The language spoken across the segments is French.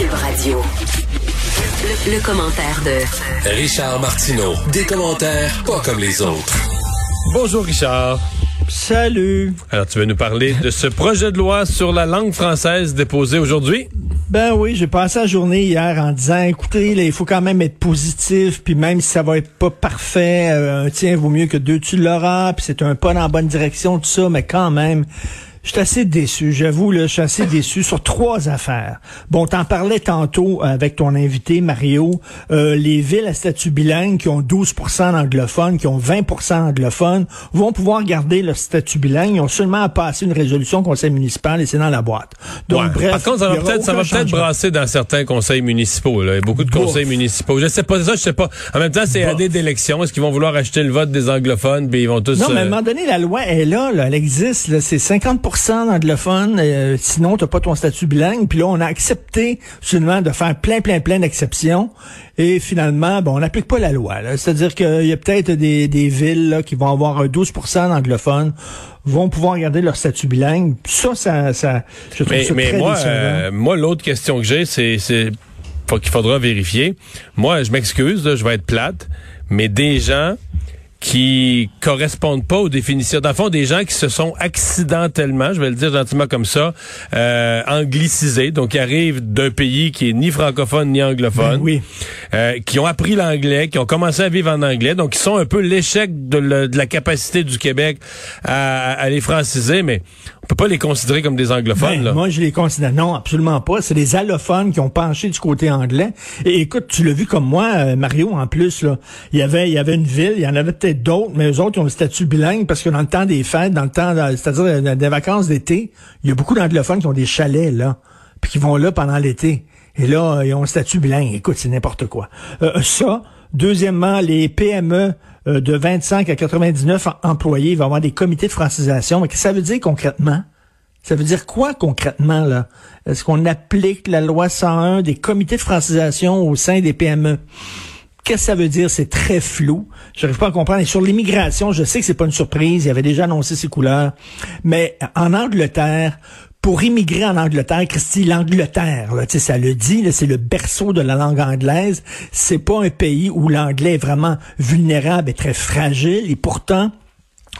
Cube Radio. Le, le commentaire de Richard Martineau. Des commentaires pas comme les autres. Bonjour Richard. Salut. Alors tu veux nous parler de ce projet de loi sur la langue française déposé aujourd'hui? Ben oui, j'ai passé la journée hier en disant, écoutez, là, il faut quand même être positif, puis même si ça va être pas parfait, euh, un tien vaut mieux que deux tu l'auras, puis c'est un pas dans la bonne direction, tout ça, mais quand même, je suis assez déçu, j'avoue, là, je suis assez déçu sur trois affaires. Bon, t'en parlais tantôt avec ton invité, Mario, euh, les villes à statut bilingue qui ont 12% d'anglophones, qui ont 20% d'anglophones, vont pouvoir garder leur statut bilingue. Ils ont seulement à passer une résolution au conseil municipal et c'est dans la boîte. Donc, bref. Par contre, ça va peut-être, peut-être brasser dans certains conseils municipaux, là. Il y a beaucoup de conseils municipaux. Je sais pas ça, je sais pas. En même temps, c'est année d'élection. Est-ce qu'ils vont vouloir acheter le vote des anglophones, puis ils vont tous... Non, mais à un moment donné, la loi est là, là elle existe, là. C'est 50 d'anglophones, euh, sinon t'as pas ton statut bilingue. Puis là, on a accepté seulement de faire plein, plein, plein d'exceptions. Et finalement, bon, on n'applique pas la loi. C'est-à-dire qu'il y a peut-être des, des villes là, qui vont avoir 12 d'anglophones vont pouvoir garder leur statut bilingue. Ça, ça, ça je trouve mais, ça mais très moi, euh, moi, l'autre question que j'ai, c'est, qu'il faudra vérifier. Moi, je m'excuse, je vais être plate, mais des gens qui correspondent pas aux définitions. Dans le fond, des gens qui se sont accidentellement, je vais le dire gentiment comme ça, euh, anglicisés, donc qui arrivent d'un pays qui est ni francophone ni anglophone, Ben oui. euh, qui ont appris l'anglais, qui ont commencé à vivre en anglais, donc qui sont un peu l'échec de, la capacité du Québec à, à les franciser, mais peut pas les considérer comme des anglophones. Ben, là. moi, je les considère. Non, absolument pas. C'est des allophones qui ont penché du côté anglais. Et écoute, tu l'as vu comme moi, euh, Mario, en plus, là. Il y avait, il y avait une ville, il y en avait peut-être d'autres, mais eux autres, ils ont le statut bilingue parce que dans le temps des fêtes, dans le temps, dans- c'est-à-dire euh, des vacances d'été, il y a beaucoup d'anglophones qui ont des chalets, là. Puis qui vont là pendant l'été. Et là, euh, ils ont le statut bilingue. Écoute, c'est n'importe quoi. Euh, ça. Deuxièmement, les PME euh, de 25 à 99 em- employés, il va y avoir des comités de francisation. Mais qu'est-ce que ça veut dire concrètement? Ça veut dire quoi concrètement, là? Est-ce qu'on applique la loi 101 des comités de francisation au sein des PME? Qu'est-ce que ça veut dire? C'est très flou. Je n'arrive pas à comprendre. Et sur l'immigration, je sais que c'est pas une surprise. Il avait déjà annoncé ses couleurs. Mais en Angleterre, pour immigrer en Angleterre, Christy, l'Angleterre, là, ça le dit, c'est le berceau de la langue anglaise. C'est pas un pays où l'anglais est vraiment vulnérable et très fragile. Et pourtant,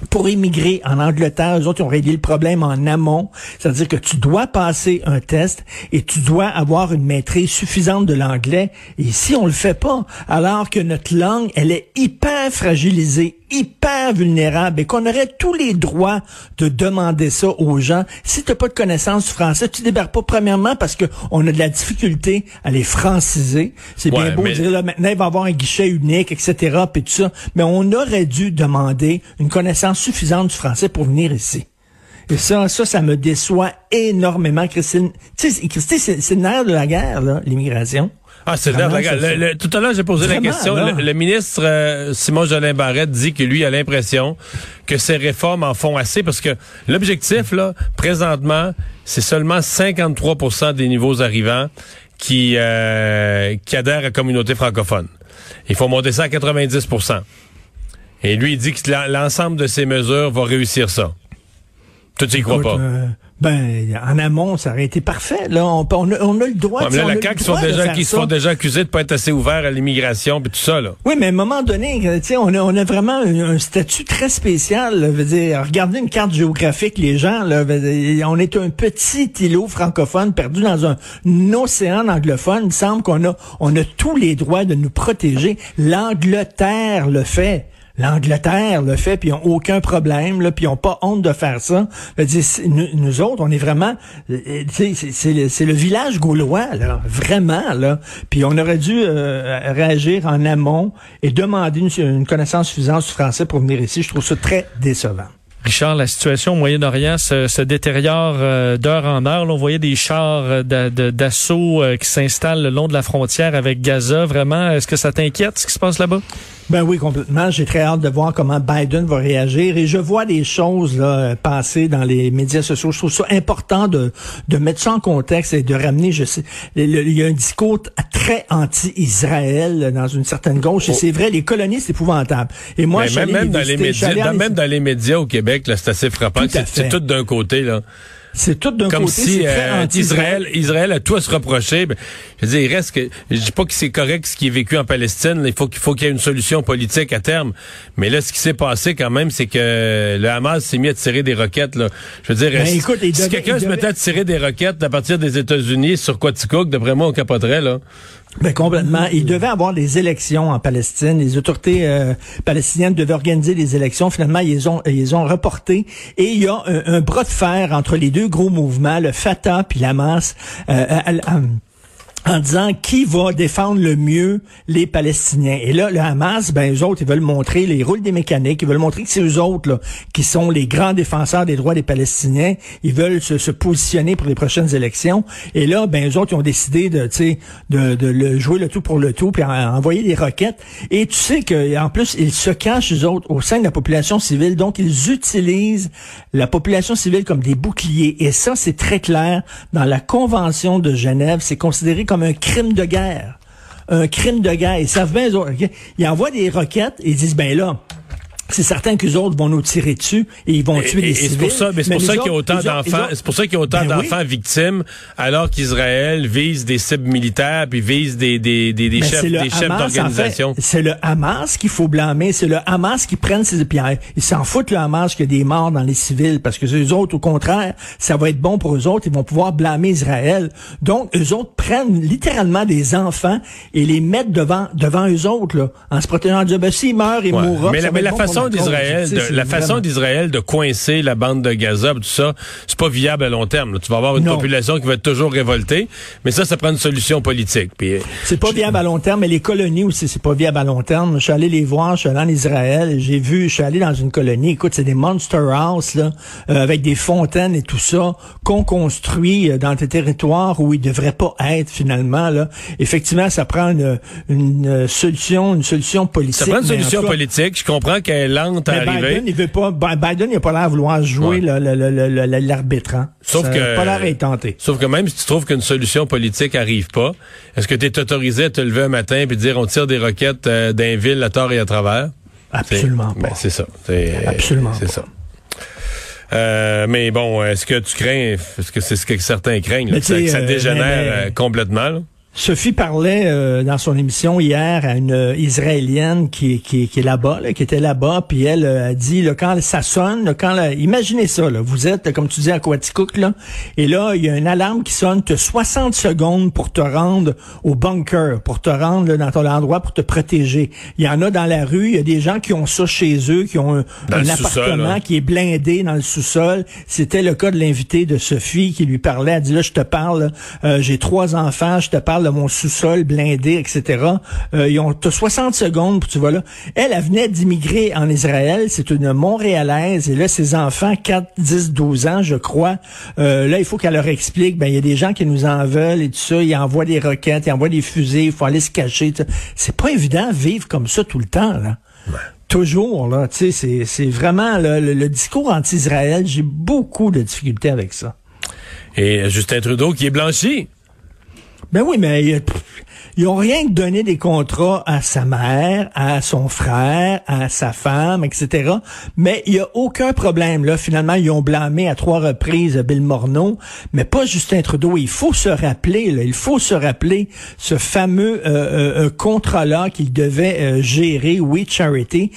pour immigrer en Angleterre, eux autres, ils ont réglé le problème en amont. C'est-à-dire que tu dois passer un test et tu dois avoir une maîtrise suffisante de l'anglais. Et si on le fait pas, alors que notre langue, elle est hyper fragilisée, hyper vulnérable et qu'on aurait tous les droits de demander ça aux gens. Si tu n'as pas de connaissance du français, tu débarques pas premièrement parce que on a de la difficulté à les franciser. C'est bien beau mais- de dire là, maintenant il va y avoir un guichet unique, etc. puis tout ça. Mais on aurait dû demander une connaissance suffisante du français pour venir ici. Et ça, ça, ça me déçoit énormément, Christine. Tu sais, Christine, c'est le nerf de la guerre, là, l'immigration. Ah, c'est. Regarde, c'est le- le- tout à l'heure, j'ai posé Vraiment, la question. Le, le ministre euh, Simon Jolin Barrette dit que lui a l'impression que ces réformes en font assez parce que l'objectif, là, présentement, c'est seulement 53% des nouveaux arrivants qui, euh, qui adhèrent à la communauté francophone. Il faut monter ça à 90% Et lui, il dit que l'en- l'ensemble de ces mesures va réussir ça. Toi, tu y crois Écoute, pas? euh, ben, en amont, ça aurait été parfait. Là, on, a, on a le droit. Ouais, mais là, la CAQ sont déjà, qui se font déjà accusés de pas être assez ouverts à l'immigration puis tout ça, là. Oui, mais à un moment donné, sais, on a, on a vraiment un, un statut très spécial. Là, veut dire, regardez une carte géographique, les gens, là, dire, on est un petit îlot francophone perdu dans un, océan anglophone. Il semble qu'on a, on a tous les droits de nous protéger. L'Angleterre le fait. L'Angleterre le fait, puis ils n'ont aucun problème, là, puis ils n'ont pas honte de faire ça. Nous, autres, on est vraiment, euh, sais, c'est- le, village gaulois, là, vraiment, là. Puis on aurait dû euh, réagir en amont et demander une, connaissance suffisante du français pour venir ici. Je trouve ça très décevant. Richard, la situation au Moyen-Orient se, détériore euh, d'heure en heure. Là, on voyait des chars euh, d'assaut euh, qui s'installent le long de la frontière avec Gaza. Vraiment, est-ce que ça t'inquiète ce qui se passe là-bas? Ben oui, complètement. J'ai très hâte de voir comment Biden va réagir. Et je vois des choses là, passer dans les médias sociaux. Je trouve ça important de, de mettre ça en contexte et de ramener, je sais, il y a un discours très anti-Israël dans une certaine gauche. Et c'est vrai, les colonies, c'est épouvantable. Et moi, Mais je même, même dans les médias, dans- même dans les médias au Québec, là, c'est assez frappant. C'est tout d'un côté, là. C'est tout d'un comme côté, si euh. Israël, Israël a tout à se reprocher. Ben, je veux dire, il reste que je dis pas que c'est correct ce qui est vécu en Palestine. Il faut qu'il faut qu'il y ait une solution politique à terme. Mais là, ce qui s'est passé quand même, c'est que le Hamas s'est mis à tirer des roquettes. Là. Je veux dire, Ben, si, écoute, il si devait- quelqu'un se mettait à tirer des roquettes à partir des États-Unis sur Quaticook, d'après moi, on capoterait là. Ben, complètement. Il devait avoir des élections en Palestine. Les autorités euh, palestiniennes devaient organiser des élections. Finalement, ils les ont, ils ont reportées. Et il y a un, un bras de fer entre les deux gros mouvements, le Fatah puis l'Hamas. euh, à- à- en disant qui va défendre le mieux les Palestiniens. Et là, le Hamas, ben eux autres, ils veulent montrer, les rôles des mécaniques, ils veulent montrer que c'est eux autres là, qui sont les grands défenseurs des droits des Palestiniens. Ils veulent se, se positionner pour les prochaines élections. Et là, ben eux autres, ils ont décidé de, tu sais, de, de le jouer le tout pour le tout, puis en- envoyer des roquettes. Et tu sais que en plus, ils se cachent eux autres au sein de la population civile, donc ils utilisent la population civile comme des boucliers. Et ça, c'est très clair dans la Convention de Genève. C'est considéré comme un crime de guerre. Un crime de guerre. Ils savent bien? Ils envoient des roquettes et ils disent, ben là, c'est certain qu'eux autres vont nous tirer dessus et ils vont Et, tuer et civils. c'est pour ça, mais c'est pour ça qu'il y a autant d'enfants. C'est pour ça qu'il y a autant Ben oui. d'enfants victimes, alors qu'Israël vise des cibles militaires puis vise des des des, des Mais chefs des chefs en d'organisation. fait, C'est le Hamas qu'il faut blâmer. C'est le Hamas qui prennent ces pierres. Ils s'en foutent, le Hamas, qu'il y a des morts dans les civils. Parce que eux autres, au contraire, ça va être bon pour eux autres. Ils vont pouvoir blâmer Israël. Donc, eux autres prennent littéralement des enfants et les mettent devant, devant eux autres, là, en se protégeant. Disant, ben, s'il meurt, il Ouais. mourra. Mais la, mais pour façon d'Israël, de, la façon d'Israël de coincer la bande de Gaza, tout ça, c'est pas viable à long terme. là. Tu vas avoir une Non. population qui va être toujours révoltée, mais ça, ça prend une solution politique. Euh, C'est pas viable à long terme, mais les colonies aussi, c'est pas viable à long terme. Je suis allé les voir, je suis allé en Israël, j'ai vu, je suis allé dans une colonie. Écoute, c'est des monster house là, euh, avec des fontaines et tout ça qu'on construit euh, dans des territoires où ils devraient pas être finalement. Là, effectivement, ça prend une, une, solution, une solution politique. ça prend une solution politique. Je comprends qu'elle lente à mais arriver. Biden, il veut pas. Bi- Biden, il a pas l'air de vouloir jouer Ouais. l'arbitre. hein. Sauf Ça que- pas l'air d'être tenté. Sauf que même si tu trouves qu'une solution politique arrive pas, est-ce que tu es autorisé à te lever un matin et dire on tire des roquettes euh, d'un ville à tort et à travers? Absolument C'est- pas. ben, c'est ça. Absolument C'est pas. ça. Euh, mais bon, est-ce que tu crains, est-ce que c'est ce que certains craignent, là, que, ça, que euh, dégénère mais- mais- complètement? là? Sophie parlait euh, dans son émission hier à une euh, Israélienne qui, qui, qui est là-bas, là, qui était là-bas, puis elle euh, a dit là, quand ça sonne, là, quand la- imaginez ça, là, vous êtes comme tu dis à Quaticook, là, et là il y a une alarme qui sonne, tu as 60 secondes pour te rendre au bunker, pour te rendre là, dans ton endroit pour te protéger. Il y en a dans la rue, il y a des gens qui ont ça chez eux, qui ont un, appartement hein. qui est blindé dans le sous-sol. C'était le cas de l'invité de Sophie qui lui parlait. Elle dit là, je te parle, euh, j'ai trois enfants, je te parle de mon sous-sol blindé, etc. Euh, ils ont t'as 60 secondes pour tu vois là. Elle, elle venait d'immigrer en Israël. C'est une Montréalaise et là, ses enfants, 4, 10, 12 ans, je crois. Euh, là, il faut qu'elle leur explique. Ben, il y a des gens qui nous en veulent et tout ça. Ils envoient des roquettes, ils envoient des fusées. Il faut aller se cacher. C'est pas évident de vivre comme ça tout le temps là. Toujours, là, tu sais, c'est, c'est vraiment là, le, le discours anti-Israël, j'ai beaucoup de difficultés avec ça. Et Justin Trudeau qui est blanchi. Ben oui, mais ils ont rien que donné des contrats à sa mère, à son frère, à sa femme, etc. Mais il y a aucun problème. Là, finalement, ils ont blâmé à trois reprises Bill Morneau, mais pas Justin Trudeau. Il faut se rappeler, là, il faut se rappeler ce fameux euh, euh, euh, contrat-là qu'il devait euh, gérer, We Charity.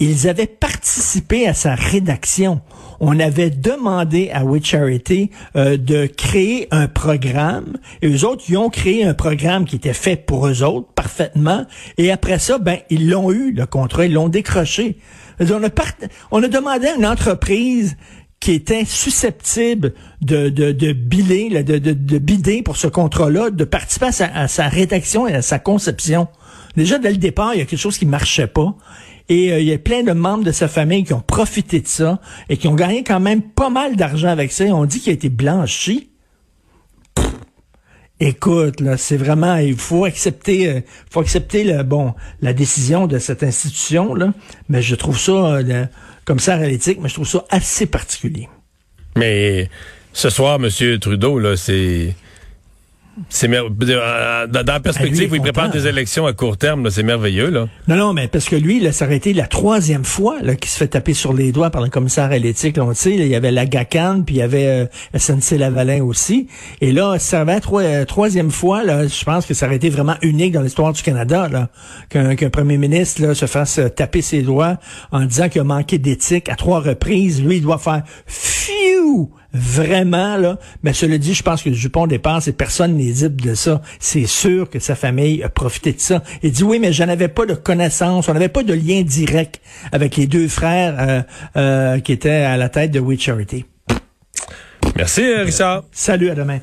Ils avaient participé à sa rédaction on avait demandé à We Charity euh, de créer un programme et eux autres, ils ont créé un programme qui était fait pour eux autres parfaitement et après ça, ben ils l'ont eu le contrat, ils l'ont décroché. On a, part- on a demandé à une entreprise qui était susceptible de, de, de biler, de, de, de bider pour ce contrat-là, de participer à sa, à sa rédaction et à sa conception. Déjà, dès le départ, il y a quelque chose qui marchait pas. Et euh, il y a plein de membres de sa famille qui ont profité de ça et qui ont gagné quand même pas mal d'argent avec ça. On dit qu'il a été blanchi. Écoute, là, c'est vraiment, il faut accepter, euh, faut accepter le bon, la décision de cette institution là. Mais je trouve ça, euh, le commissaire à mais je trouve ça assez particulier. Mais ce soir, M. Trudeau, là, c'est. C'est mer- euh, dans, la perspective où il prépare des élections à court terme, c'est merveilleux. Là. Non, non, mais parce que lui, là, ça aurait été la troisième fois là, qu'il se fait taper sur les doigts par le commissaire à l'éthique. Là, on le sait, là, il y avait la GACAN, puis il y avait euh, SNC-Lavalin aussi. Et là, ça va être euh, troisième fois, là, je pense que ça aurait été vraiment unique dans l'histoire du Canada, là, qu'un premier ministre là, se fasse euh, taper ses doigts en disant qu'il a manqué d'éthique à trois reprises. Lui, il doit faire « Phew! » Vraiment, là. Mais cela dit, je pense que Dupont dépasse et personne n'est libre de ça. C'est sûr que sa famille a profité de ça. Il dit oui, mais je n'avais pas de connaissance, on n'avait pas de lien direct avec les deux frères euh, euh, qui étaient à la tête de We Charity. Merci, euh, Richard. Salut, à demain.